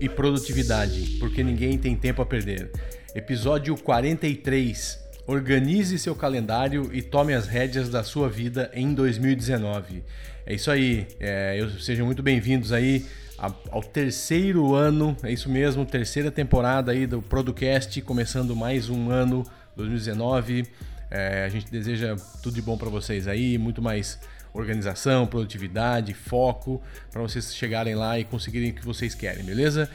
E Produtividade, porque ninguém tem tempo a perder. Episódio 43. Organize seu calendário e tome as rédeas da sua vida em 2019. É isso aí. É, eu, sejam muito bem-vindos aí ao terceiro ano, é isso mesmo, terceira temporada aí do Producast, começando mais um ano, 2019. É, a gente deseja tudo de bom para vocês aí, muito mais organização, produtividade, foco, para vocês chegarem lá e conseguirem o que vocês querem, beleza?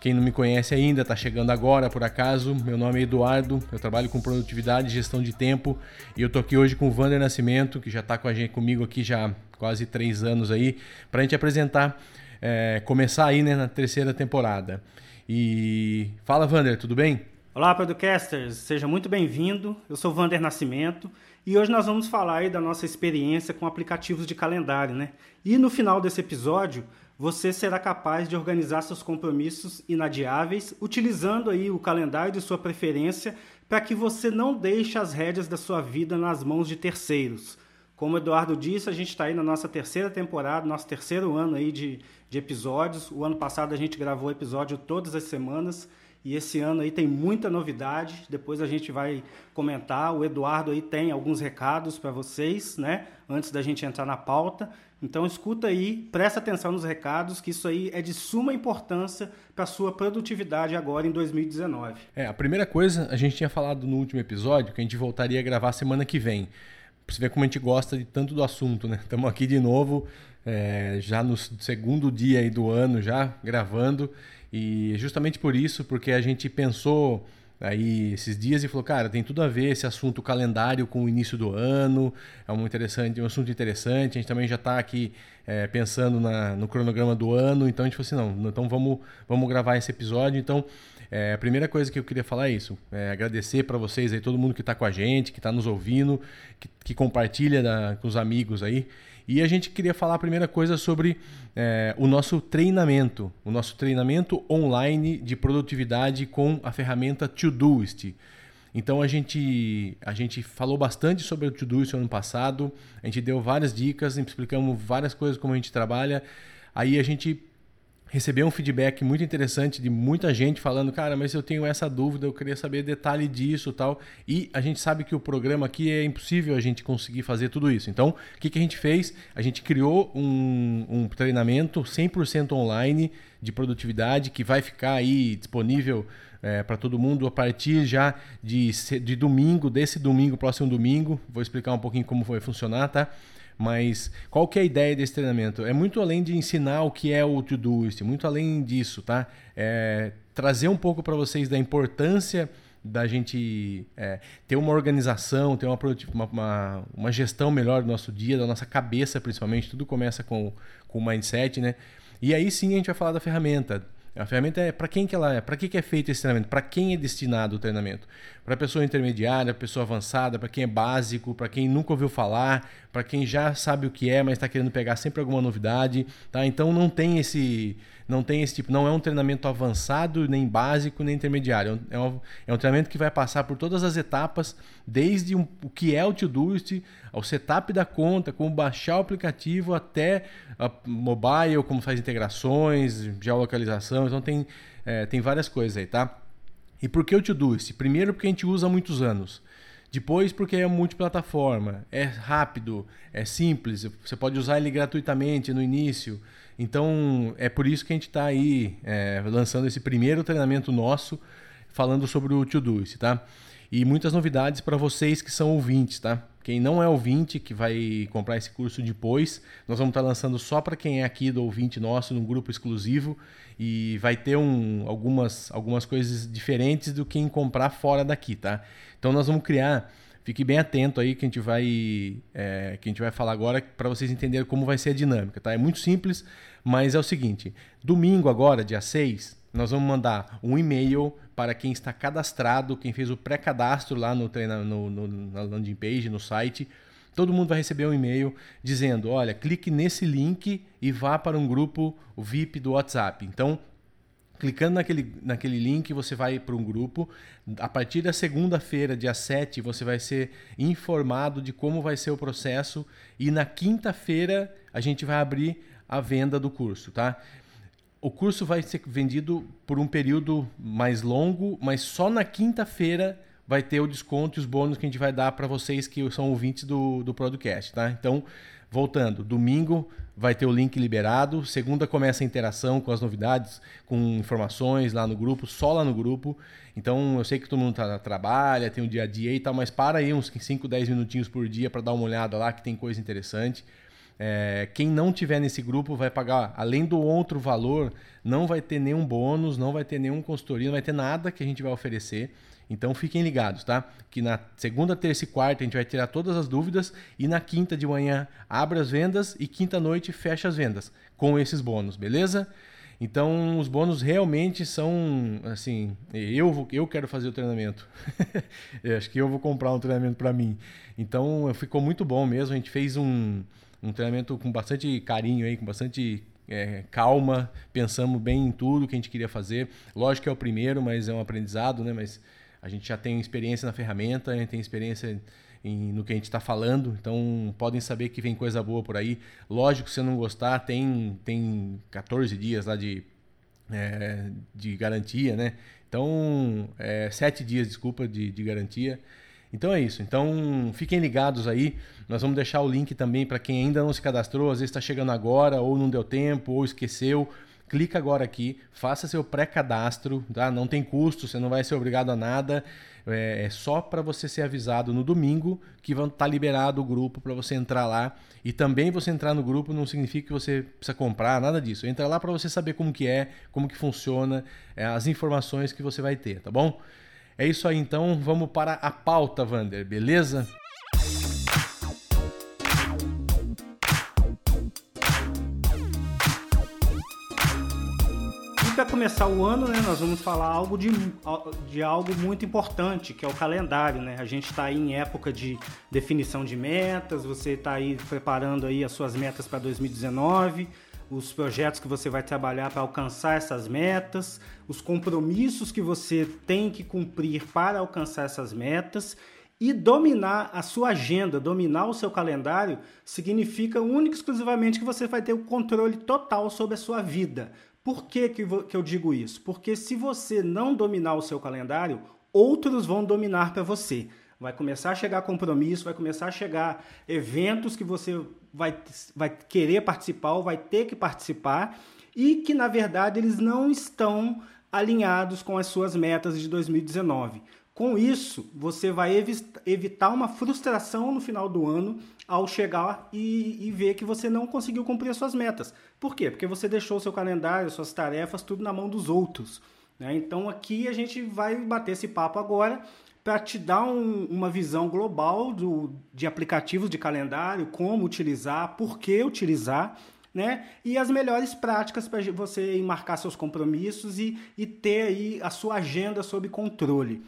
Quem não me conhece ainda, está chegando agora por acaso, meu nome é Eduardo, eu trabalho com produtividade e gestão de tempo e eu tô aqui hoje com o Vander Nascimento, que já está com a gente comigo aqui já há quase três anos aí, para a gente apresentar, é, começar aí né, na terceira temporada. E fala Vander, tudo bem? Olá, podcasters, seja muito bem-vindo. Eu sou Vander Nascimento e hoje nós vamos falar aí da nossa experiência com aplicativos de calendário, né? E no final desse episódio, você será capaz de organizar seus compromissos inadiáveis utilizando aí o calendário de sua preferência para que você não deixe as rédeas da sua vida nas mãos de terceiros. Como o Eduardo disse, a gente está aí na nossa terceira temporada, nosso terceiro ano aí de, de episódios. O ano passado a gente gravou episódio todas as semanas e esse ano aí tem muita novidade. Depois a gente vai comentar. O Eduardo aí tem alguns recados para vocês, né? Antes da gente entrar na pauta. Então escuta aí, presta atenção nos recados, que isso aí é de suma importância para a sua produtividade agora em 2019. É, a primeira coisa, a gente tinha falado no último episódio que a gente voltaria a gravar semana que vem. Pra você ver como a gente gosta de tanto do assunto, né? Estamos aqui de novo, é, já no segundo dia aí do ano, já gravando. E justamente por isso, porque a gente pensou aí esses dias e falou, cara, tem tudo a ver esse assunto calendário com o início do ano, é um interessante, um assunto interessante. A gente também já está aqui é, pensando na, no cronograma do ano, então a gente falou assim, não, então vamos, vamos gravar esse episódio. Então, é, a primeira coisa que eu queria falar é isso, é agradecer para vocês aí, todo mundo que está com a gente, que está nos ouvindo, que, que compartilha da, com os amigos aí. E a gente queria falar a primeira coisa sobre é, o nosso treinamento, o nosso treinamento online de produtividade com a ferramenta Todoist. Então a gente, a gente falou bastante sobre o Todoist ano passado, a gente deu várias dicas, explicamos várias coisas como a gente trabalha. Aí a gente recebeu um feedback muito interessante de muita gente falando, cara, mas eu tenho essa dúvida, eu queria saber detalhe disso tal. E a gente sabe que o programa aqui é impossível a gente conseguir fazer tudo isso. Então, o que, que a gente fez? A gente criou um, um treinamento 100% online de produtividade que vai ficar aí disponível é, para todo mundo a partir já de, de domingo, desse domingo, próximo domingo. Vou explicar um pouquinho como vai funcionar, tá? Mas qual que é a ideia desse treinamento? É muito além de ensinar o que é o Todoist, muito além disso, tá? É trazer um pouco para vocês da importância da gente é, ter uma organização, ter uma, uma, uma, gestão melhor do nosso dia, da nossa cabeça principalmente. Tudo começa com, com o mindset, né? E aí sim a gente vai falar da ferramenta. A ferramenta é para quem que ela é, para que, que é feito esse treinamento, para quem é destinado o treinamento, para pessoa intermediária, pessoa avançada, para quem é básico, para quem nunca ouviu falar, para quem já sabe o que é, mas está querendo pegar sempre alguma novidade, tá? Então não tem esse não tem esse tipo, não é um treinamento avançado, nem básico, nem intermediário. É um, é um treinamento que vai passar por todas as etapas, desde um, o que é o Todoist, ao setup da conta, como baixar o aplicativo, até mobile, como faz integrações, geolocalização. Então tem, é, tem várias coisas aí, tá? E por que o Todoist? Primeiro porque a gente usa há muitos anos. Depois, porque é multiplataforma, é rápido, é simples, você pode usar ele gratuitamente no início. Então, é por isso que a gente está aí é, lançando esse primeiro treinamento nosso falando sobre o Todoist, tá? E muitas novidades para vocês que são ouvintes, tá? Quem não é ouvinte, que vai comprar esse curso depois, nós vamos estar tá lançando só para quem é aqui do ouvinte nosso, num grupo exclusivo, e vai ter um, algumas, algumas coisas diferentes do quem comprar fora daqui, tá? Então nós vamos criar, fique bem atento aí que a gente vai, é, que a gente vai falar agora para vocês entenderem como vai ser a dinâmica, tá? É muito simples, mas é o seguinte, domingo agora, dia 6, nós vamos mandar um e-mail para quem está cadastrado, quem fez o pré-cadastro lá no, no, no, na landing page, no site. Todo mundo vai receber um e-mail dizendo: olha, clique nesse link e vá para um grupo VIP do WhatsApp. Então, clicando naquele, naquele link, você vai para um grupo. A partir da segunda-feira, dia 7, você vai ser informado de como vai ser o processo. E na quinta-feira, a gente vai abrir a venda do curso, tá? o curso vai ser vendido por um período mais longo, mas só na quinta-feira vai ter o desconto e os bônus que a gente vai dar para vocês que são ouvintes do, do podcast, tá? Então, voltando, domingo vai ter o link liberado, segunda começa a interação com as novidades, com informações lá no grupo, só lá no grupo. Então, eu sei que todo mundo tá, trabalha, tem o dia a dia e tal, mas para aí uns 5, 10 minutinhos por dia para dar uma olhada lá que tem coisa interessante. É, quem não tiver nesse grupo vai pagar, além do outro valor, não vai ter nenhum bônus, não vai ter nenhum consultoria, não vai ter nada que a gente vai oferecer. Então fiquem ligados, tá? Que na segunda, terça e quarta a gente vai tirar todas as dúvidas e na quinta de manhã abre as vendas e quinta noite fecha as vendas com esses bônus, beleza? Então os bônus realmente são assim, eu vou, eu quero fazer o treinamento. acho que eu vou comprar um treinamento para mim. Então ficou muito bom mesmo. A gente fez um, um treinamento com bastante carinho aí, com bastante é, calma, pensamos bem em tudo que a gente queria fazer. Lógico que é o primeiro, mas é um aprendizado, né? Mas a gente já tem experiência na ferramenta, a gente tem experiência em, no que a gente está falando, então podem saber que vem coisa boa por aí. Lógico, se não gostar, tem, tem 14 dias lá de, é, de garantia, né? Então, é, 7 dias, desculpa, de, de garantia. Então é isso. Então fiquem ligados aí. Nós vamos deixar o link também para quem ainda não se cadastrou, às vezes está chegando agora, ou não deu tempo, ou esqueceu clica agora aqui, faça seu pré-cadastro, tá? Não tem custo, você não vai ser obrigado a nada. É, é só para você ser avisado no domingo que vão estar tá liberado o grupo para você entrar lá. E também você entrar no grupo não significa que você precisa comprar, nada disso. Entra lá para você saber como que é, como que funciona, é, as informações que você vai ter, tá bom? É isso aí então, vamos para a pauta, Vander, beleza? Para começar o ano, né, nós vamos falar algo de, de algo muito importante, que é o calendário, né? A gente está em época de definição de metas, você está aí preparando aí as suas metas para 2019, os projetos que você vai trabalhar para alcançar essas metas, os compromissos que você tem que cumprir para alcançar essas metas. E dominar a sua agenda, dominar o seu calendário, significa único e exclusivamente que você vai ter o controle total sobre a sua vida. Por que, que, que eu digo isso? Porque se você não dominar o seu calendário, outros vão dominar para você. Vai começar a chegar compromisso, vai começar a chegar eventos que você vai, vai querer participar ou vai ter que participar e que, na verdade, eles não estão alinhados com as suas metas de 2019. Com isso, você vai evitar uma frustração no final do ano ao chegar e, e, ver que você não conseguiu cumprir as suas metas. Por quê? Porque você deixou seu calendário, suas tarefas, tudo na mão dos outros. Né? Então aqui a gente vai bater esse papo agora para te dar um, uma visão global do, de aplicativos de calendário, como utilizar, por que utilizar. Né? E as melhores práticas para você marcar seus compromissos e, e ter aí a sua agenda sob controle.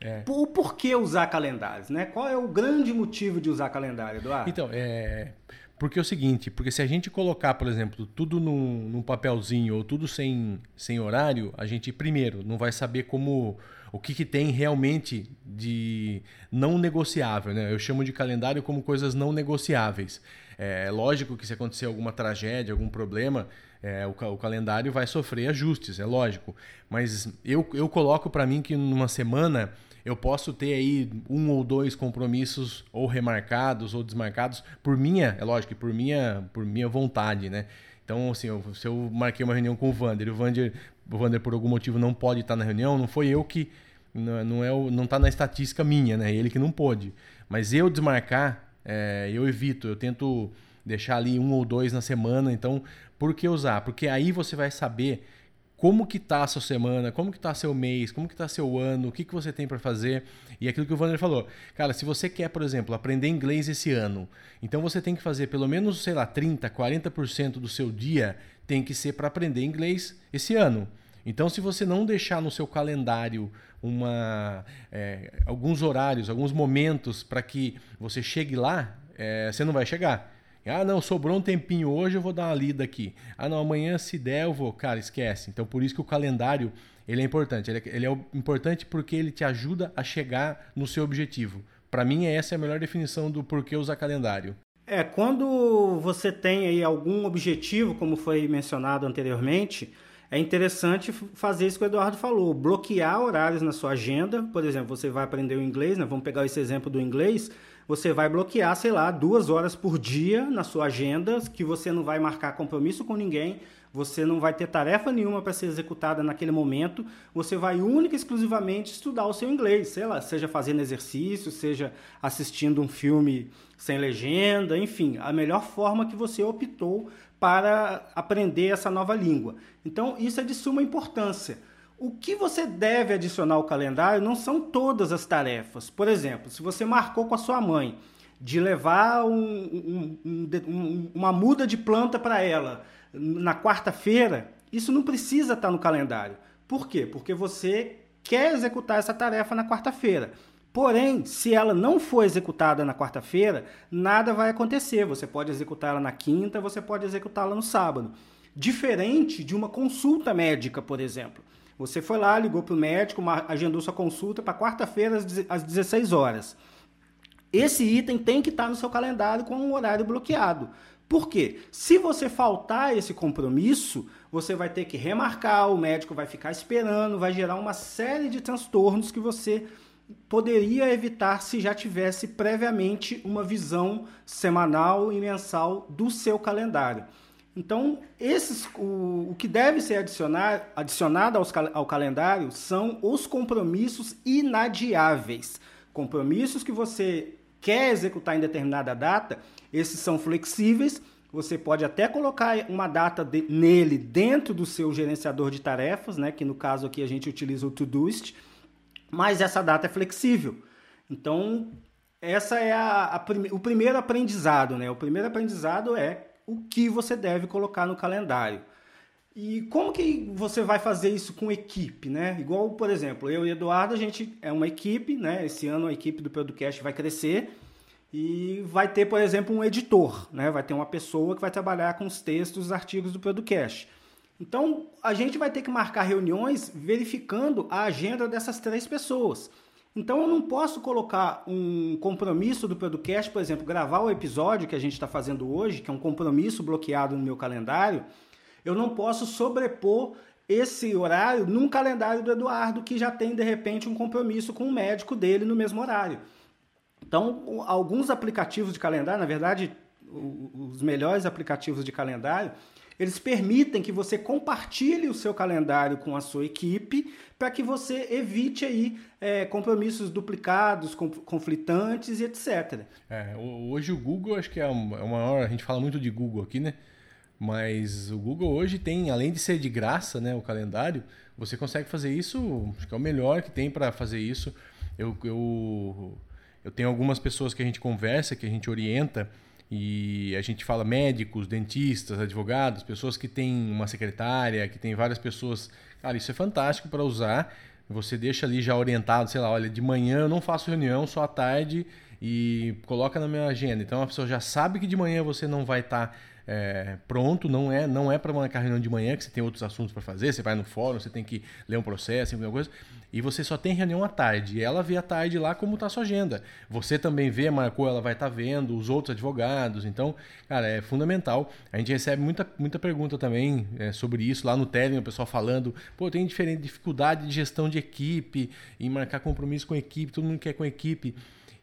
É. O porquê usar calendários, né? Qual é o grande motivo de usar calendário, Eduardo? Então, é... Porque é o seguinte, porque se a gente colocar, por exemplo, tudo num, num, papelzinho ou tudo sem, sem horário, a gente, primeiro, não vai saber como o que, que tem realmente de não negociável. Né? Eu chamo de calendário como coisas não negociáveis. É lógico que se acontecer alguma tragédia, algum problema, é, o, o, calendário vai sofrer ajustes, é lógico. Mas eu, eu coloco para mim que numa semana eu posso ter aí um ou dois compromissos ou remarcados ou desmarcados por minha, é lógico, por minha, por minha vontade, né? Então, assim, eu, se eu marquei uma reunião com o Vander o Vander, o Vander por algum motivo não pode estar na reunião, não foi eu que não, não é o, não está na estatística minha, né? Ele que não pôde. Mas eu desmarcar, é, eu evito, eu tento deixar ali um ou dois na semana. Então, por que usar? Porque aí você vai saber como que tá a sua semana, como que tá seu mês, como que tá seu ano, o que, que você tem para fazer. E aquilo que o Wander falou. Cara, se você quer, por exemplo, aprender inglês esse ano, então você tem que fazer pelo menos, sei lá, 30, 40% do seu dia tem que ser para aprender inglês esse ano. Então, se você não deixar no seu calendário uma, é, alguns horários, alguns momentos para que você chegue lá, é, você não vai chegar. Ah, não, sobrou um tempinho hoje, eu vou dar uma lida aqui. Ah, não, amanhã se der eu vou. Cara, esquece. Então, por isso que o calendário ele é importante. Ele é, ele é importante porque ele te ajuda a chegar no seu objetivo. Para mim, essa é a melhor definição do porquê usar calendário. É, quando você tem aí algum objetivo, como foi mencionado anteriormente, é interessante fazer isso que o Eduardo falou, bloquear horários na sua agenda. Por exemplo, você vai aprender o inglês, né? vamos pegar esse exemplo do inglês. Você vai bloquear, sei lá, duas horas por dia na sua agenda, que você não vai marcar compromisso com ninguém, você não vai ter tarefa nenhuma para ser executada naquele momento, você vai única e exclusivamente estudar o seu inglês, sei lá, seja fazendo exercício, seja assistindo um filme sem legenda, enfim, a melhor forma que você optou para aprender essa nova língua. Então, isso é de suma importância. O que você deve adicionar ao calendário não são todas as tarefas. Por exemplo, se você marcou com a sua mãe de levar um, um, um, uma muda de planta para ela na quarta-feira, isso não precisa estar no calendário. Por quê? Porque você quer executar essa tarefa na quarta-feira. Porém, se ela não for executada na quarta-feira, nada vai acontecer. Você pode executá-la na quinta, você pode executá-la no sábado. Diferente de uma consulta médica, por exemplo. Você foi lá, ligou para o médico, agendou sua consulta para quarta-feira às 16 horas. Esse item tem que estar no seu calendário com um horário bloqueado. Por quê? Se você faltar esse compromisso, você vai ter que remarcar, o médico vai ficar esperando, vai gerar uma série de transtornos que você poderia evitar se já tivesse previamente uma visão semanal e mensal do seu calendário. Então, esses, o, o que deve ser adicionar, adicionado aos, ao calendário são os compromissos inadiáveis. Compromissos que você quer executar em determinada data, esses são flexíveis. Você pode até colocar uma data de, nele dentro do seu gerenciador de tarefas, né, que no caso aqui a gente utiliza o Todoist mas essa data é flexível. Então, essa é a, a, o primeiro aprendizado, né? O primeiro aprendizado é o que você deve colocar no calendário. E como que você vai fazer isso com equipe, né? Igual, por exemplo, eu e Eduardo, a gente é uma equipe, né? Esse ano a equipe do podcast vai crescer e vai ter, por exemplo, um editor, né? Vai ter uma pessoa que vai trabalhar com os textos, os artigos do podcast. Então, a gente vai ter que marcar reuniões verificando a agenda dessas três pessoas. Então, eu não posso colocar um compromisso do podcast, por exemplo, gravar o episódio que a gente está fazendo hoje, que é um compromisso bloqueado no meu calendário. Eu não posso sobrepor esse horário num calendário do Eduardo, que já tem, de repente, um compromisso com o médico dele no mesmo horário. Então, alguns aplicativos de calendário, na verdade, os melhores aplicativos de calendário, eles permitem que você compartilhe o seu calendário com a sua equipe para que você evite aí é, compromissos duplicados, conflitantes e etc. É, hoje o Google, acho que é, é o maior, a gente fala muito de Google aqui, né? Mas o Google hoje tem, além de ser de graça, né, o calendário, você consegue fazer isso, acho que é o melhor que tem para fazer isso. Eu, eu, eu tenho algumas pessoas que a gente conversa, que a gente orienta, e a gente fala médicos, dentistas, advogados, pessoas que têm uma secretária, que tem várias pessoas. Cara, isso é fantástico para usar. Você deixa ali já orientado, sei lá, olha, de manhã eu não faço reunião, só à tarde e coloca na minha agenda. Então a pessoa já sabe que de manhã você não vai estar tá é, pronto, não é não é para uma reunião de manhã que você tem outros assuntos para fazer, você vai no fórum, você tem que ler um processo, alguma coisa, e você só tem reunião à tarde. E ela vê à tarde lá como está a sua agenda. Você também vê, marcou, ela vai estar tá vendo, os outros advogados. Então, cara, é fundamental. A gente recebe muita, muita pergunta também é, sobre isso lá no Telegram, o pessoal falando, pô, tem diferente dificuldade de gestão de equipe, em marcar compromisso com equipe, todo mundo quer com equipe.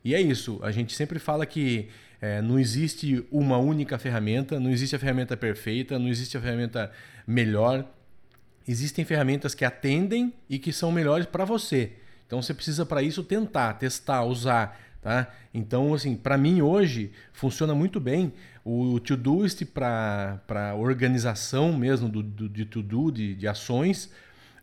E é isso, a gente sempre fala que é, não existe uma única ferramenta, não existe a ferramenta perfeita, não existe a ferramenta melhor. Existem ferramentas que atendem e que são melhores para você. Então você precisa para isso tentar, testar, usar, tá? Então assim, para mim hoje funciona muito bem o Todoist para para organização mesmo do, do de to-do, de, de ações.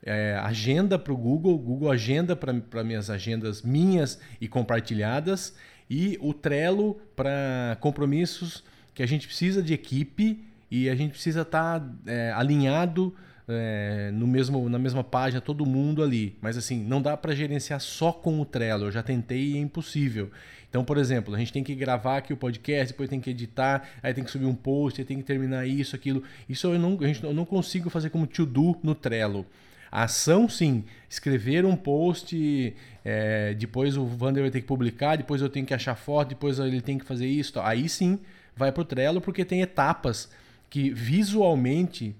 É, agenda para o Google, Google Agenda para minhas agendas minhas e compartilhadas e o Trello para compromissos que a gente precisa de equipe e a gente precisa estar tá, é, alinhado é, no mesmo, na mesma página, todo mundo ali. Mas assim, não dá para gerenciar só com o Trello. Eu já tentei e é impossível. Então, por exemplo, a gente tem que gravar aqui o podcast, depois tem que editar, aí tem que subir um post, aí tem que terminar isso, aquilo. Isso eu não, a gente, eu não consigo fazer como to-do no Trello. Ação, sim. Escrever um post, é, depois o Vander vai ter que publicar, depois eu tenho que achar foto, depois ele tem que fazer isso. Aí sim vai para o Trello, porque tem etapas que visualmente,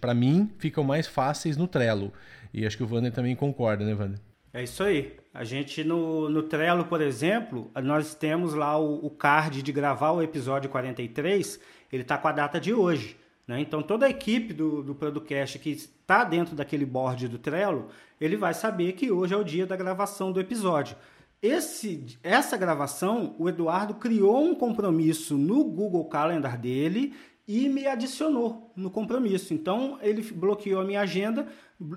para mim, ficam mais fáceis no Trello. E acho que o Wander também concorda, né, Wander? É isso aí. A gente no, no Trello, por exemplo, nós temos lá o, o card de gravar o episódio 43, ele está com a data de hoje. Né? Então toda a equipe do, do Producast que está dentro daquele board do Trello, ele vai saber que hoje é o dia da gravação do episódio. Esse, essa gravação, o Eduardo criou um compromisso no Google Calendar dele e me adicionou no compromisso. Então ele bloqueou a minha agenda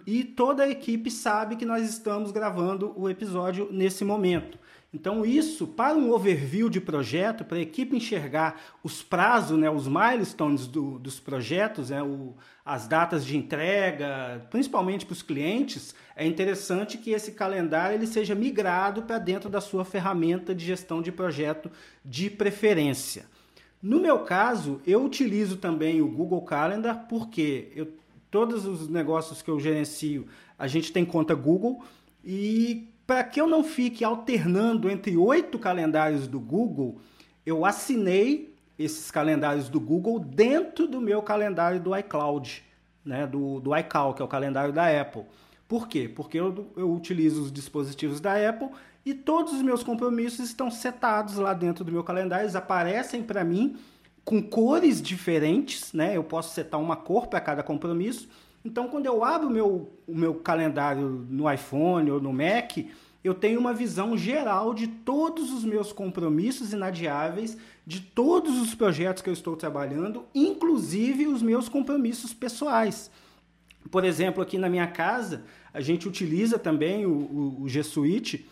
e toda a equipe sabe que nós estamos gravando o episódio nesse momento. Então, isso, para um overview de projeto, para a equipe enxergar os prazos, né, os milestones do, dos projetos, né, o, as datas de entrega, principalmente para os clientes, é interessante que esse calendário ele seja migrado para dentro da sua ferramenta de gestão de projeto de preferência. No meu caso, eu utilizo também o Google Calendar porque eu todos os negócios que eu gerencio, a gente tem conta Google e para que eu não fique alternando entre oito calendários do Google, eu assinei esses calendários do Google dentro do meu calendário do iCloud, né, do, do iCal, que é o calendário da Apple. Por quê? Porque eu, eu utilizo os dispositivos da Apple e todos os meus compromissos estão setados lá dentro do meu calendário, eles aparecem para mim com cores diferentes, né? Eu posso setar uma cor para cada compromisso. Então, quando eu abro meu, o meu calendário no iPhone ou no Mac, eu tenho uma visão geral de todos os meus compromissos inadiáveis, de todos os projetos que eu estou trabalhando, inclusive os meus compromissos pessoais. Por exemplo, aqui na minha casa, a gente utiliza também o, o, o G Suite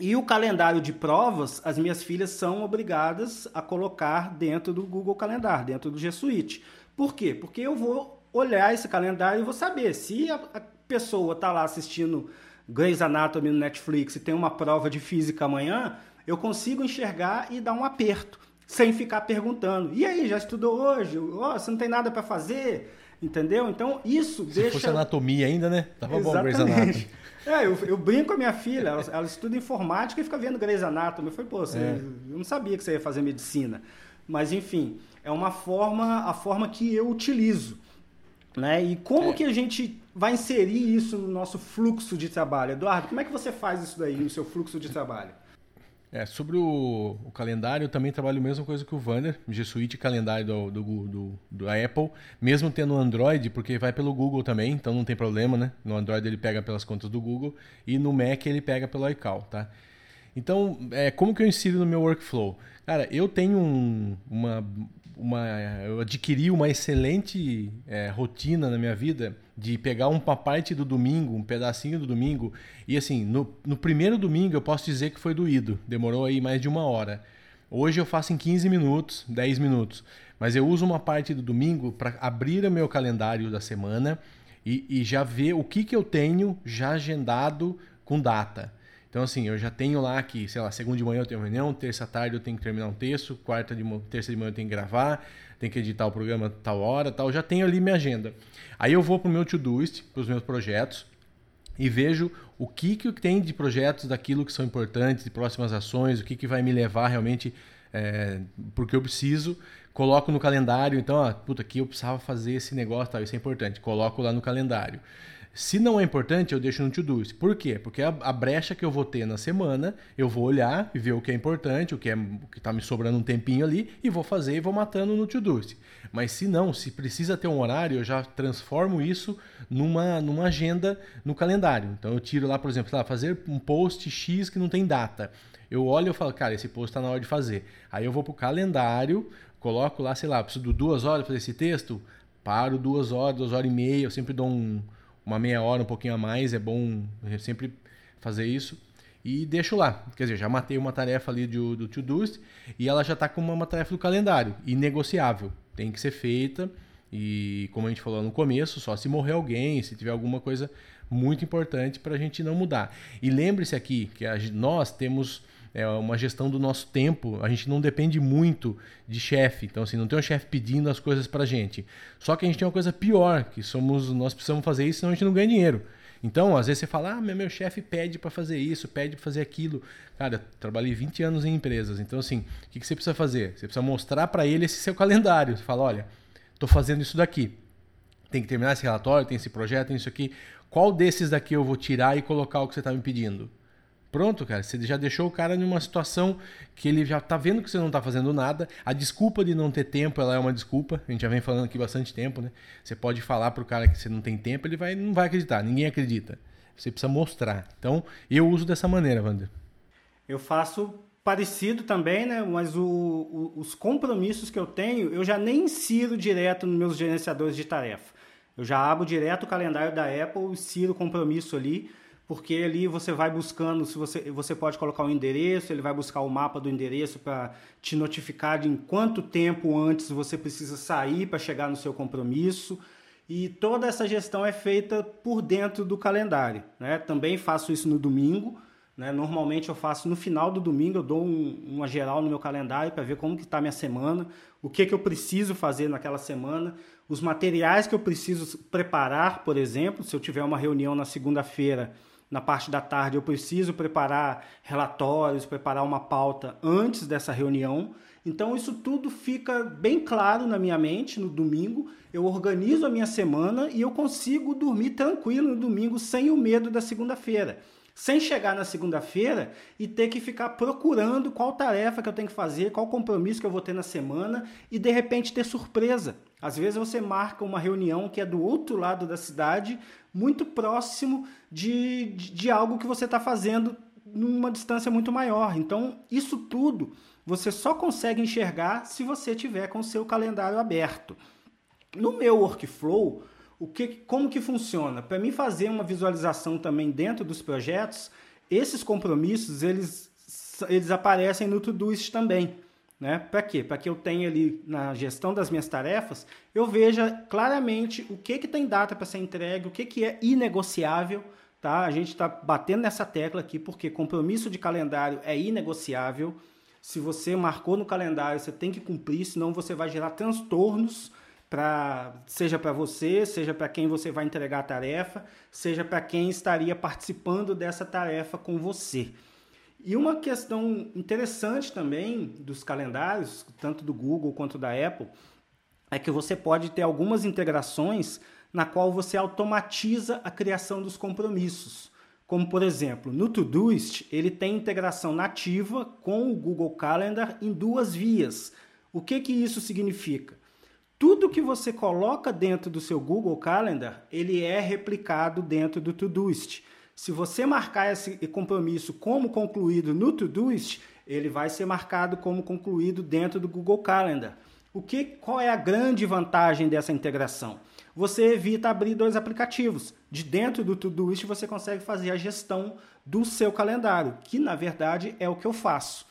e o calendário de provas, as minhas filhas são obrigadas a colocar dentro do Google Calendar, dentro do G Suite. Por quê? Porque eu vou olhar esse calendário e vou saber se a, a pessoa está lá assistindo Grey's Anatomy no Netflix e tem uma prova de física amanhã, eu consigo enxergar e dar um aperto, sem ficar perguntando. E aí, já estudou hoje? Oh, você não tem nada para fazer? Entendeu? Então, isso se deixa... Se fosse anatomia ainda, né? Tava Exatamente. bom Grey's Anatomy. É, eu, eu, brinco com a minha filha, ela, ela, estuda informática e fica vendo Grey's Anatomy. Eu falei, pô, você, é. eu não sabia que você ia fazer medicina. Mas, enfim, é uma forma, a forma que eu utilizo. Né? E como é. que a gente vai inserir isso no nosso fluxo de trabalho? Eduardo, como é que você faz isso daí no seu fluxo de trabalho? É, sobre o, o, calendário, eu também trabalho a mesma coisa que o Vander, G Suite calendário do, do, do, do, Apple, mesmo tendo Android, porque vai pelo Google também, então não tem problema, né? No Android ele pega pelas contas do Google e no Mac ele pega pelo iCal, tá? Então, é, como que eu insiro no meu workflow? Cara, eu tenho um, uma, uma, eu adquiri uma excelente é, rotina na minha vida de pegar uma parte do domingo, um pedacinho do domingo, e assim, no, no primeiro domingo eu posso dizer que foi doído, demorou aí mais de uma hora. Hoje eu faço em 15 minutos, 10 minutos, mas eu uso uma parte do domingo para abrir o meu calendário da semana e, e já ver o que, que eu tenho já agendado com data. Então, assim, eu já tenho lá que, sei lá, segunda de manhã eu tenho reunião, terça tarde eu tenho que terminar um texto, quarta de terça de manhã eu tenho que gravar, tenho que editar o programa tal hora, tal. Já tenho ali minha agenda. Aí eu vou para o meu to-doist, para os meus projetos, e vejo o que, que tem de projetos daquilo que são importantes, de próximas ações, o que, que vai me levar realmente é, porque eu preciso, coloco no calendário, então, ó, puta, aqui eu precisava fazer esse negócio, tal, isso é importante, coloco lá no calendário. Se não é importante, eu deixo no to-do. Por quê? Porque a, a, brecha que eu vou ter na semana, eu vou olhar e ver o que é importante, o que é está me sobrando um tempinho ali, e vou fazer e vou matando no to-do. Mas se não, se precisa ter um horário, eu já transformo isso numa, numa agenda no calendário. Então eu tiro lá, por exemplo, lá, fazer um post X que não tem data. Eu olho e falo, cara, esse post está na hora de fazer. Aí eu vou para o calendário, coloco lá, sei lá, preciso de duas horas para fazer esse texto, paro duas horas, duas horas e meia, eu sempre dou um uma meia hora, um pouquinho a mais, é bom sempre fazer isso. E deixo lá. Quer dizer, já matei uma tarefa ali do, do Todoist e ela já está com uma, uma tarefa do calendário, inegociável. Tem que ser feita e, como a gente falou no começo, só se morrer alguém, se tiver alguma coisa muito importante para a gente não mudar. E lembre-se aqui que a, nós temos é uma gestão do nosso tempo. A gente não depende muito de chefe. Então, assim, não tem um chefe pedindo as coisas pra gente. Só que a gente tem uma coisa pior, que somos nós precisamos fazer isso, senão a gente não ganha dinheiro. Então, às vezes você fala, ah, meu, meu chefe pede para fazer isso, pede para fazer aquilo. Cara, eu trabalhei 20 anos em empresas. Então, assim, o que, que você precisa fazer? Você precisa mostrar para ele esse seu calendário. Você fala, olha, Estou fazendo isso daqui. Tem que terminar esse relatório, tem esse projeto, tem isso aqui. Qual desses daqui eu vou tirar e colocar o que você está me pedindo? Pronto, cara. Você já deixou o cara numa situação que ele já tá vendo que você não tá fazendo nada. A desculpa de não ter tempo, ela é uma desculpa. A gente já vem falando aqui bastante tempo, né? Você pode falar pro cara que você não tem tempo, ele vai, não vai acreditar. Ninguém acredita. Você precisa mostrar. Então, eu uso dessa maneira, Wander. Eu faço parecido também, né? Mas o, o, os compromissos que eu tenho, eu já nem insiro direto nos meus gerenciadores de tarefa. Eu já abro direto o calendário da Apple, insiro o compromisso ali porque ali você vai buscando, se você, você pode colocar o um endereço, ele vai buscar o mapa do endereço para te notificar de em quanto tempo antes você precisa sair para chegar no seu compromisso. E toda essa gestão é feita por dentro do calendário. Né? Também faço isso no domingo. Né? Normalmente eu faço no final do domingo, eu dou um, uma geral no meu calendário para ver como que está minha semana, o que, que eu preciso fazer naquela semana, os materiais que eu preciso preparar, por exemplo, se eu tiver uma reunião na segunda-feira na parte da tarde eu preciso preparar relatórios, preparar uma pauta antes dessa reunião. Então isso tudo fica bem claro na minha mente no domingo. Eu organizo a minha semana e eu consigo dormir tranquilo no domingo sem o medo da segunda-feira. Sem chegar na segunda-feira e ter que ficar procurando qual tarefa que eu tenho que fazer, qual compromisso que eu vou ter na semana e de repente ter surpresa. Às vezes você marca uma reunião que é do outro lado da cidade, muito próximo de, de, de algo que você está fazendo numa distância muito maior. Então, isso tudo você só consegue enxergar se você tiver com o seu calendário aberto. No meu workflow, o que, como que funciona? Para mim fazer uma visualização também dentro dos projetos, esses compromissos eles, eles aparecem no Todoist também. Né? Para quê? Para que eu tenha ali na gestão das minhas tarefas, eu veja claramente o que, que tem data para ser entregue, o que, que é inegociável. Tá? A gente está batendo nessa tecla aqui porque compromisso de calendário é inegociável. Se você marcou no calendário, você tem que cumprir, senão você vai gerar transtornos para seja para você, seja para quem você vai entregar a tarefa, seja para quem estaria participando dessa tarefa com você. E uma questão interessante também dos calendários, tanto do Google quanto da Apple, é que você pode ter algumas integrações na qual você automatiza a criação dos compromissos. Como, por exemplo, no Todoist, ele tem integração nativa com o Google Calendar em duas vias. O que, que isso significa? Tudo que você coloca dentro do seu Google Calendar, ele é replicado dentro do Todoist. Se você marcar esse compromisso como concluído no Todoist, ele vai ser marcado como concluído dentro do Google Calendar. O que, qual é a grande vantagem dessa integração? Você evita abrir dois aplicativos. De dentro do Todoist você consegue fazer a gestão do seu calendário, que na verdade é o que eu faço.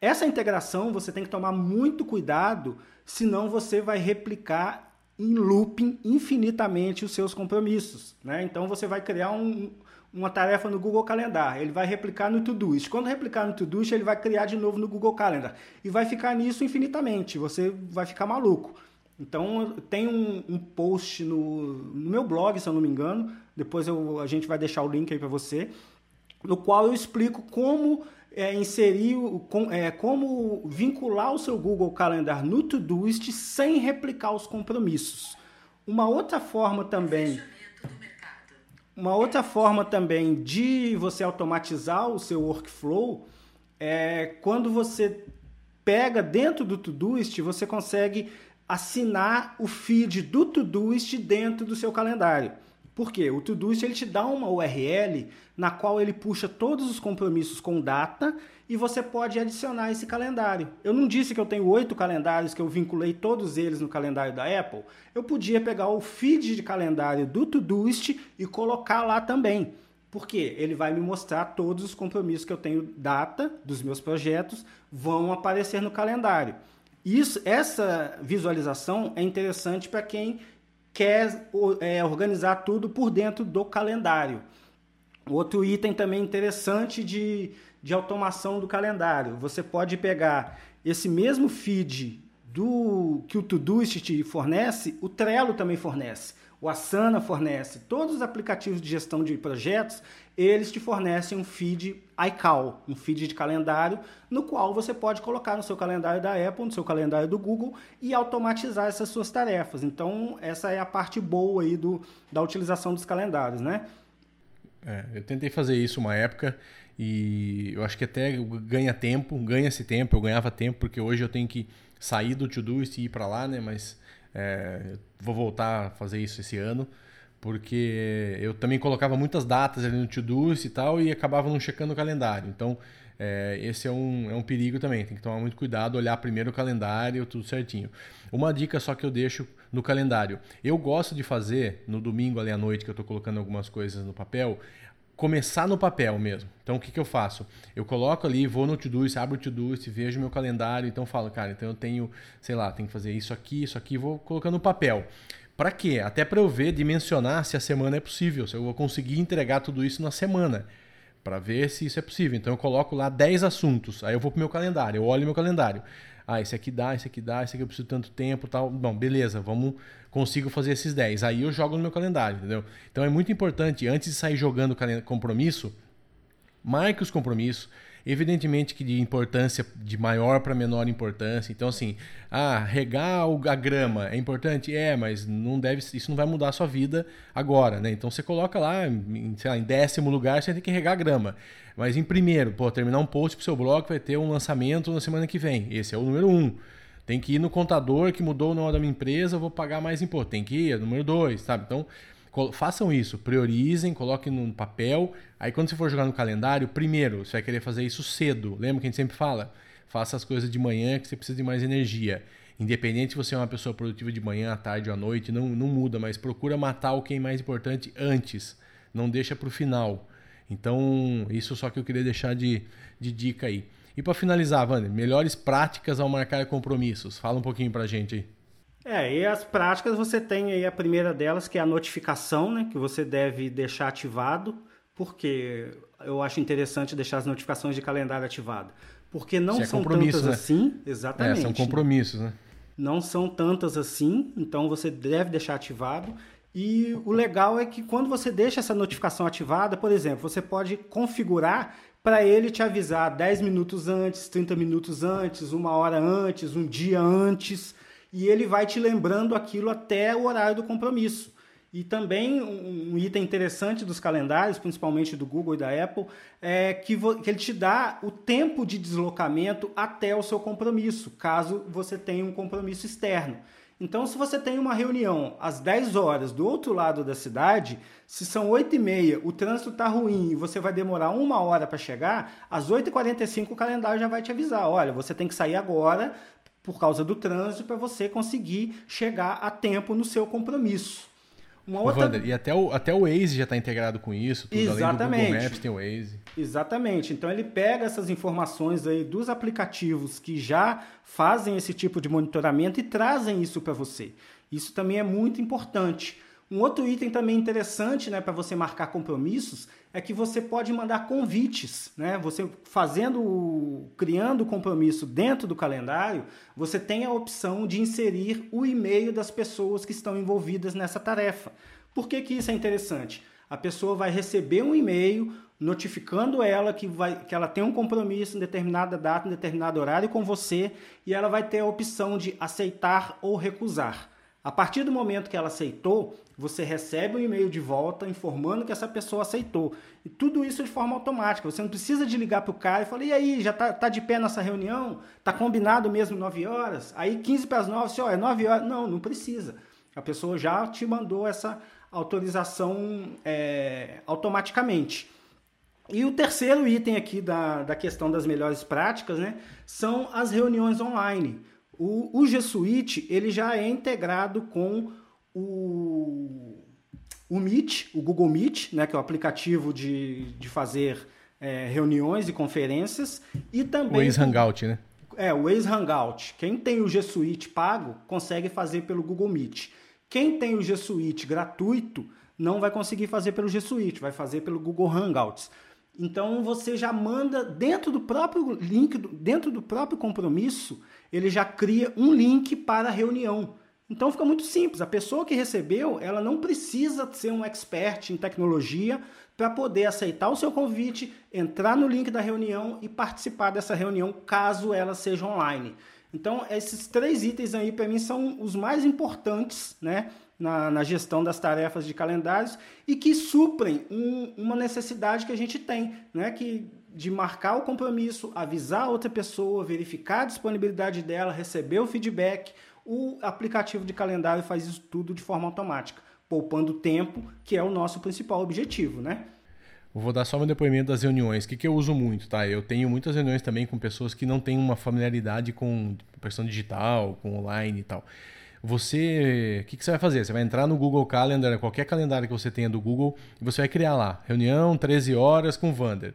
Essa integração você tem que tomar muito cuidado, senão você vai replicar em looping infinitamente os seus compromissos. Né? Então você vai criar um, uma tarefa no Google Calendar, ele vai replicar no Todoist. Quando replicar no Todoist, ele vai criar de novo no Google Calendar. E vai ficar nisso infinitamente, você vai ficar maluco. Então, tem um, um post no, no, meu blog, se eu não me engano, depois eu, a gente vai deixar o link aí para você, no qual eu explico como é, inserir, com, é, como vincular o seu Google Calendar no Todoist sem replicar os compromissos. Uma outra forma também uma outra forma também de você automatizar o seu workflow é quando você pega dentro do Todoist, você consegue assinar o feed do Todoist dentro do seu calendário. Por quê? O Todoist ele te dá uma URL na qual ele puxa todos os compromissos com data e você pode adicionar esse calendário. Eu não disse que eu tenho oito calendários, que eu vinculei todos eles no calendário da Apple. Eu podia pegar o feed de calendário do Todoist e colocar lá também. Porque ele vai me mostrar todos os compromissos que eu tenho data dos meus projetos vão aparecer no calendário. Isso, essa visualização é interessante para quem quer é, organizar tudo por dentro do calendário. Outro item também interessante de, de automação do calendário. Você pode pegar esse mesmo feed do que o Todoist te fornece, o Trello também fornece. O Asana fornece, todos os aplicativos de gestão de projetos, eles te fornecem um feed iCal, um feed de calendário, no qual você pode colocar no seu calendário da Apple, no seu calendário do Google e automatizar essas suas tarefas. Então, essa é a parte boa aí do, da utilização dos calendários, né? É, eu tentei fazer isso uma época e eu acho que até ganha tempo, ganha-se tempo, eu ganhava tempo porque hoje eu tenho que sair do Todoist e ir para lá, né? Mas é, vou voltar a fazer isso esse ano porque eu também colocava muitas datas ali no Todoist e tal e acabava não checando o calendário. Então, é, esse é um, é um perigo também. Tem que tomar muito cuidado, olhar primeiro o calendário, tudo certinho. Uma dica só que eu deixo no calendário. Eu gosto de fazer no domingo ali à noite, que eu estou colocando algumas coisas no papel, começar no papel mesmo. Então, o que, que eu faço? Eu coloco ali, vou no Todoist, abro o Todoist, vejo meu calendário, então falo, cara, então eu tenho, sei lá, tenho que fazer isso aqui, isso aqui, vou colocando no papel. Para quê? Até para eu ver, dimensionar se a semana é possível, se eu vou conseguir entregar tudo isso na semana, para ver se isso é possível. Então eu coloco lá 10 assuntos, aí eu vou pro meu calendário, eu olho meu calendário. Ah, esse aqui dá, esse aqui dá, esse aqui eu preciso tanto tempo, tal. Bom, beleza, vamos consigo fazer esses 10. Aí eu jogo no meu calendário, entendeu? Então é muito importante antes de sair jogando compromisso, marque os compromissos Evidentemente que de importância de maior para menor importância. Então, assim, ah, regar a grama é importante? É, mas não deve, isso não vai mudar a sua vida agora, né? Então você coloca lá, em, sei lá, em décimo lugar, você tem que regar a grama. Mas em primeiro, pô, terminar um post para o seu blog vai ter um lançamento na semana que vem. Esse é o número um. Tem que ir no contador que mudou o nome da minha empresa, eu vou pagar mais imposto. Tem que ir, é número dois, sabe? Então, façam isso, priorizem, coloquem no papel. Aí quando você for jogar no calendário, primeiro, você vai querer fazer isso cedo. Lembra que a gente sempre fala? Faça as coisas de manhã que você precisa de mais energia. Independente se você é uma pessoa produtiva de manhã, à tarde ou à noite, não, não muda, mas procura matar o que é mais importante antes. Não deixa para o final. Então, isso só que eu queria deixar de, de dica aí. E para finalizar, Wander, melhores práticas ao marcar compromissos. Fala um pouquinho para a gente aí. É, e as práticas você tem aí a primeira delas, que é a notificação, né? Que você deve deixar ativado, porque eu acho interessante deixar as notificações de calendário ativado. Porque não é são tantas né? assim, exatamente. É, são compromissos, né? Não são tantas assim, então você deve deixar ativado. E o legal é que quando você deixa essa notificação ativada, por exemplo, você pode configurar para ele te avisar 10 minutos antes, 30 minutos antes, uma hora antes, um dia antes e ele vai te lembrando aquilo até o horário do compromisso. E também um item interessante dos calendários, principalmente do Google e da Apple, é que, que ele te dá o tempo de deslocamento até o seu compromisso, caso você tenha um compromisso externo. Então, se você tem uma reunião às 10 horas do outro lado da cidade, se são 8 e meia, o trânsito está ruim e você vai demorar uma hora para chegar, às 8h45 o calendário já vai te avisar: olha, você tem que sair agora por causa do trânsito para você conseguir chegar a tempo no seu compromisso. Uma outra... Wander, e até o, até o Waze já está integrado com isso, tudo Exatamente. além do Google Maps tem o Waze. Exatamente. Então ele pega essas informações aí dos aplicativos que já fazem esse tipo de monitoramento e trazem isso para você. Isso também é muito importante. Um outro item também interessante né, para você marcar compromissos é que você pode mandar convites. Né? Você fazendo, criando o compromisso dentro do calendário, você tem a opção de inserir o e-mail das pessoas que estão envolvidas nessa tarefa. Por que, que isso é interessante? A pessoa vai receber um e-mail notificando ela que, vai, que ela tem um compromisso em determinada data, em determinado horário com você, e ela vai ter a opção de aceitar ou recusar. A partir do momento que ela aceitou, você recebe um e-mail de volta informando que essa pessoa aceitou. E tudo isso de forma automática. Você não precisa de ligar para o cara e falar, e aí, já tá, tá de pé nessa reunião? Tá combinado mesmo 9 horas? Aí 15 para as 9, você, ó, é 9 horas. Não, não precisa. A pessoa já te mandou essa autorização é, automaticamente. E o terceiro item aqui da, da questão das melhores práticas né, são as reuniões online. O, o G Suite ele já é integrado com o, o Meet, o Google Meet, né, que é o aplicativo de, de fazer é, reuniões e conferências, e também... O ex-Hangout, né? É, o ex-Hangout. Quem tem o G Suite pago consegue fazer pelo Google Meet. Quem tem o G Suite gratuito não vai conseguir fazer pelo G Suite, vai fazer pelo Google Hangouts. Então você já manda dentro do próprio link, dentro do próprio compromisso, ele já cria um link para a reunião. Então fica muito simples. A pessoa que recebeu, ela não precisa ser um expert em tecnologia para poder aceitar o seu convite, entrar no link da reunião e participar dessa reunião, caso ela seja online. Então, esses três itens aí, para mim, são os mais importantes né, na, na, gestão das tarefas de calendários e que suprem um, uma necessidade que a gente tem, né, que de marcar o compromisso, avisar a outra pessoa, verificar a disponibilidade dela, receber o feedback. O aplicativo de calendário faz isso tudo de forma automática, poupando tempo, que é o nosso principal objetivo, né? Vou dar só um depoimento das reuniões. Que, que eu uso muito, tá? Eu tenho muitas reuniões também com pessoas que não têm uma familiaridade com impressão digital, com online e tal. Você, o que, que você vai fazer? Você vai entrar no Google Calendar, qualquer calendário que você tenha do Google, e você vai criar lá, reunião 13 horas com o Vander.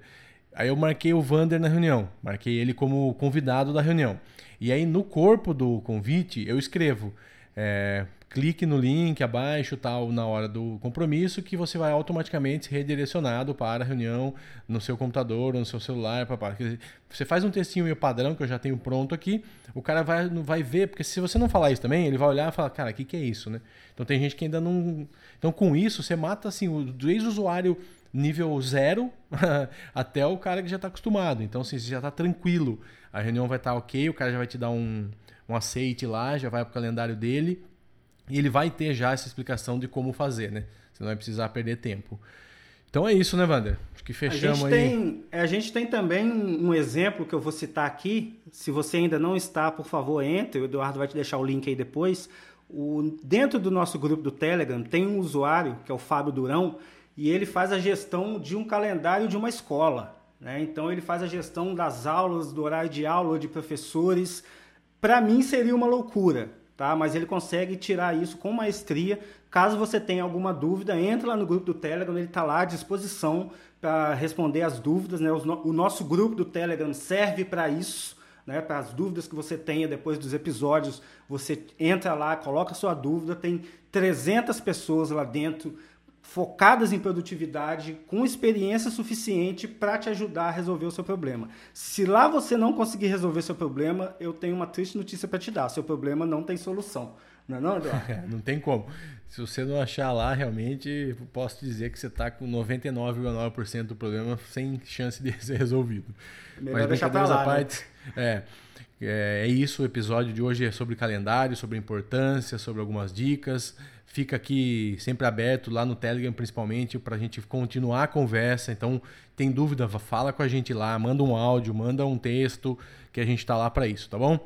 Aí eu marquei o Vander na reunião, marquei ele como convidado da reunião. E aí no corpo do convite eu escrevo é, clique no link abaixo tal na hora do compromisso que você vai automaticamente ser redirecionado para a reunião no seu computador no seu celular. Papá. Você faz um textinho meio padrão que eu já tenho pronto aqui, o cara vai, vai ver, porque se você não falar isso também, ele vai olhar e falar, cara, o que, que é isso, né? Então tem gente que ainda não. Então com isso você mata assim, o ex-usuário nível zero até o cara que já está acostumado. Então, assim, você já está tranquilo. A reunião vai estar tá ok, o cara já vai te dar um, um aceite lá, já vai para o calendário dele. E ele vai ter já essa explicação de como fazer, né? Você não vai precisar perder tempo. Então é isso, né, Wander? Acho que fechamos a aí. A gente tem também um exemplo que eu vou citar aqui. Se você ainda não está, por favor, entre. O Eduardo vai te deixar o link aí depois. O, dentro do nosso grupo do Telegram tem um usuário, que é o Fábio Durão, e ele faz a gestão de um calendário de uma escola. Né? Então ele faz a gestão das aulas, do horário de aula, de professores. Para mim seria uma loucura, tá? mas ele consegue tirar isso com maestria. Caso você tenha alguma dúvida, entre lá no grupo do Telegram, ele está lá à disposição para responder as dúvidas. Né? O nosso grupo do Telegram serve para isso. Né, para as dúvidas que você tenha depois dos episódios, você entra lá, coloca sua dúvida, tem 300 pessoas lá dentro focadas em produtividade, com experiência suficiente para te ajudar a resolver o seu problema. Se lá você não conseguir resolver seu problema, eu tenho uma triste notícia para te dar. Seu problema não tem solução. Não é não, Eduardo? não tem como. Se você não achar lá, realmente, posso dizer que você está com 99,9% do problema sem chance de ser resolvido. Melhor Mas deixar para lá, né? parte, né? é, é, é isso, o episódio de hoje é sobre calendário, sobre importância, sobre algumas dicas fica aqui sempre aberto lá no Telegram, principalmente, para a gente continuar a conversa. Então, tem dúvida, fala com a gente lá, manda um áudio, manda um texto, que a gente está lá para isso, tá bom?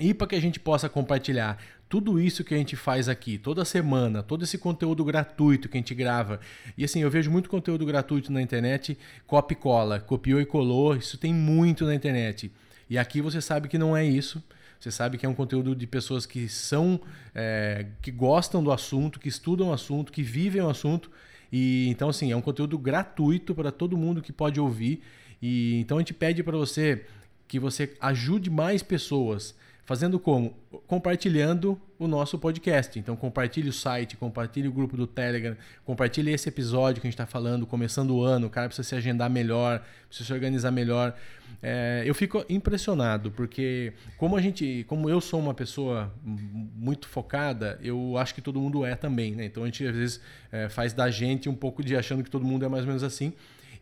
E para que a gente possa compartilhar tudo isso que a gente faz aqui, toda semana, todo esse conteúdo gratuito que a gente grava. E assim, eu vejo muito conteúdo gratuito na internet, copia e cola, copiou e colou, isso tem muito na internet. E aqui você sabe que não é isso. Você sabe que é um conteúdo de pessoas que são, é, que gostam do assunto, que estudam o assunto, que vivem o assunto. E então, assim, é um conteúdo gratuito para todo mundo que pode ouvir. E então a gente pede para você que você ajude mais pessoas Fazendo como? Compartilhando o nosso podcast. Então compartilhe o site, compartilhe o grupo do Telegram, compartilhe esse episódio que a gente está falando, começando o ano, o cara precisa se agendar melhor, precisa se organizar melhor. É, eu fico impressionado, porque como a gente, como eu sou uma pessoa muito focada, eu acho que todo mundo é também, né? Então a gente às vezes é, faz da gente um pouco de achando que todo mundo é mais ou menos assim.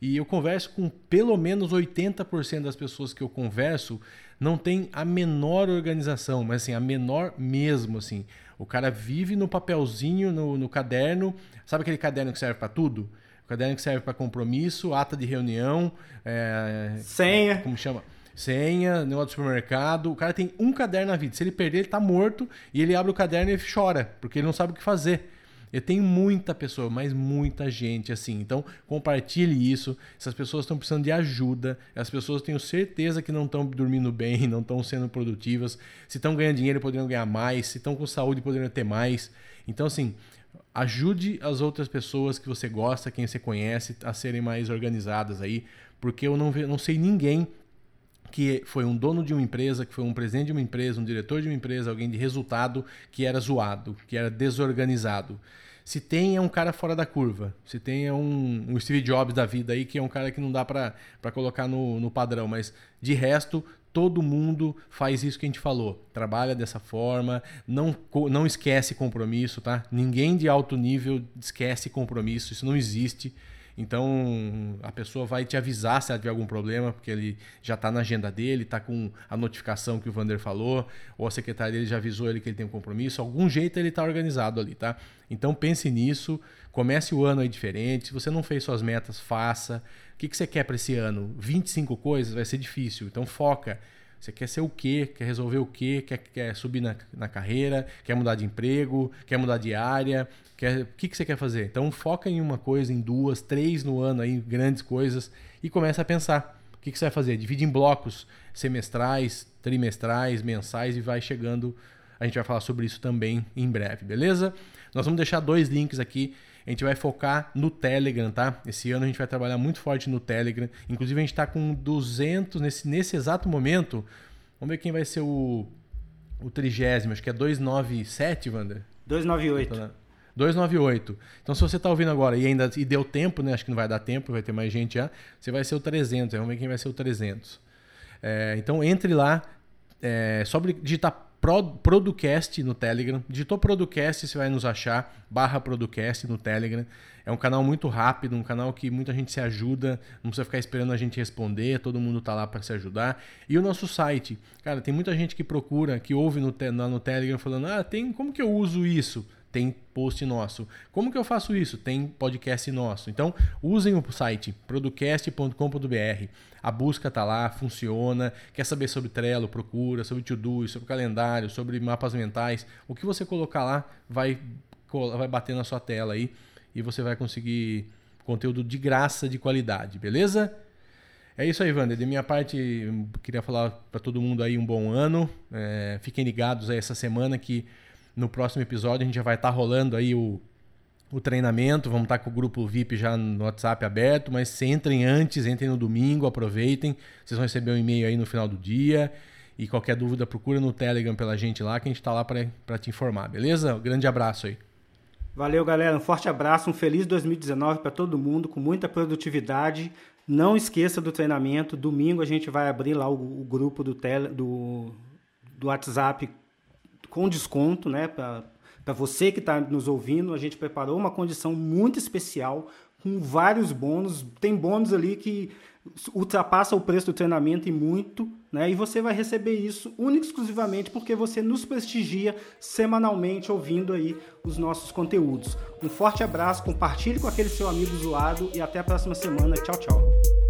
E eu converso com pelo menos 80% das pessoas que eu converso não tem a menor organização, mas assim, a menor mesmo, assim. O cara vive no papelzinho, no, no caderno, sabe aquele caderno que serve para tudo? O caderno que serve para compromisso, ata de reunião, é, senha. Como chama? Senha, negócio do supermercado. O cara tem um caderno na vida. Se ele perder, ele tá morto e ele abre o caderno e chora, porque ele não sabe o que fazer. Eu tenho muita pessoa, mas muita gente assim. Então, compartilhe isso. Essas pessoas estão precisando de ajuda. As pessoas tenho certeza que não estão dormindo bem, não estão sendo produtivas. Se estão ganhando dinheiro, poderiam ganhar mais. Se estão com saúde, poderiam ter mais. Então, assim, ajude as outras pessoas que você gosta, quem você conhece, a serem mais organizadas aí. Porque eu não, não sei ninguém que foi um dono de uma empresa, que foi um presidente de uma empresa, um diretor de uma empresa, alguém de resultado que era zoado, que era desorganizado. Se tem, é um cara fora da curva. Se tem, é um, um Steve Jobs da vida aí, que é um cara que não dá para colocar no, no padrão. Mas de resto, todo mundo faz isso que a gente falou. Trabalha dessa forma, não, não esquece compromisso, tá? Ninguém de alto nível esquece compromisso, isso não existe. Então a pessoa vai te avisar se ela tiver algum problema, porque ele já está na agenda dele, está com a notificação que o Vander falou, ou a secretária dele já avisou ele que ele tem um compromisso. Algum jeito ele está organizado ali, tá? Então pense nisso, comece o ano aí diferente. Se você não fez suas metas, faça. O que, que você quer para esse ano? 25 coisas? Vai ser difícil. Então foca. Você quer ser o quê? Quer resolver o quê? Quer, quer subir na, na carreira? Quer mudar de emprego? Quer mudar de área? Quer, o que, que você quer fazer? Então foca em uma coisa, em duas, três no ano, aí, grandes coisas, e começa a pensar. O que, que você vai fazer? Divide em blocos semestrais, trimestrais, mensais e vai chegando. A gente vai falar sobre isso também em breve, beleza? Nós vamos deixar dois links aqui. A gente vai focar no Telegram, tá? Esse ano a gente vai trabalhar muito forte no Telegram. Inclusive a gente está com 200 nesse, nesse exato momento. Vamos ver quem vai ser o, o trigésimo. Acho que é 297, Wander? 298. 298. Então, se você está ouvindo agora e ainda e deu tempo, né? Acho que não vai dar tempo, vai ter mais gente já. Você vai ser o 300. Vamos ver quem vai ser o 300. É, então, entre lá. É, só digitar Producast no Telegram. Digitou Producast, você vai nos achar. Barra Producast no Telegram. É um canal muito rápido, um canal que muita gente se ajuda, não precisa ficar esperando a gente responder, todo mundo tá lá para se ajudar. E o nosso site, cara, tem muita gente que procura, que ouve no, no Telegram falando: "Ah, tem como que eu uso isso?" Tem post nosso. Como que eu faço isso? Tem podcast nosso. Então, usem o site producast.com.br. A busca tá lá, funciona. Quer saber sobre Trello, procura, sobre to-do, sobre calendário, sobre mapas mentais. O que você colocar lá vai, vai bater na sua tela aí e você vai conseguir conteúdo de graça, de qualidade, beleza? É isso aí, Wander. De minha parte, queria falar para todo mundo aí um bom ano. É, fiquem ligados aí essa semana que no próximo episódio a gente já vai estar tá rolando aí o, o treinamento, vamos estar tá com o grupo VIP já no WhatsApp aberto, mas entrem antes, entrem no domingo, aproveitem. Vocês vão receber um e-mail aí no final do dia. E qualquer dúvida, procura no Telegram pela gente lá, que a gente está lá para te informar, beleza? Um grande abraço aí. Valeu, galera. Um forte abraço, um feliz 2019 para todo mundo, com muita produtividade. Não esqueça do treinamento. Domingo a gente vai abrir lá o, o grupo do, tele, do, do WhatsApp com desconto, né? Para você que está nos ouvindo, a gente preparou uma condição muito especial com vários bônus. Tem bônus ali que ultrapassa o preço do treinamento e muito, né? E você vai receber isso único exclusivamente porque você nos prestigia semanalmente ouvindo aí os nossos conteúdos. Um forte abraço, compartilhe com aquele seu amigo zoado e até a próxima semana. Tchau, tchau.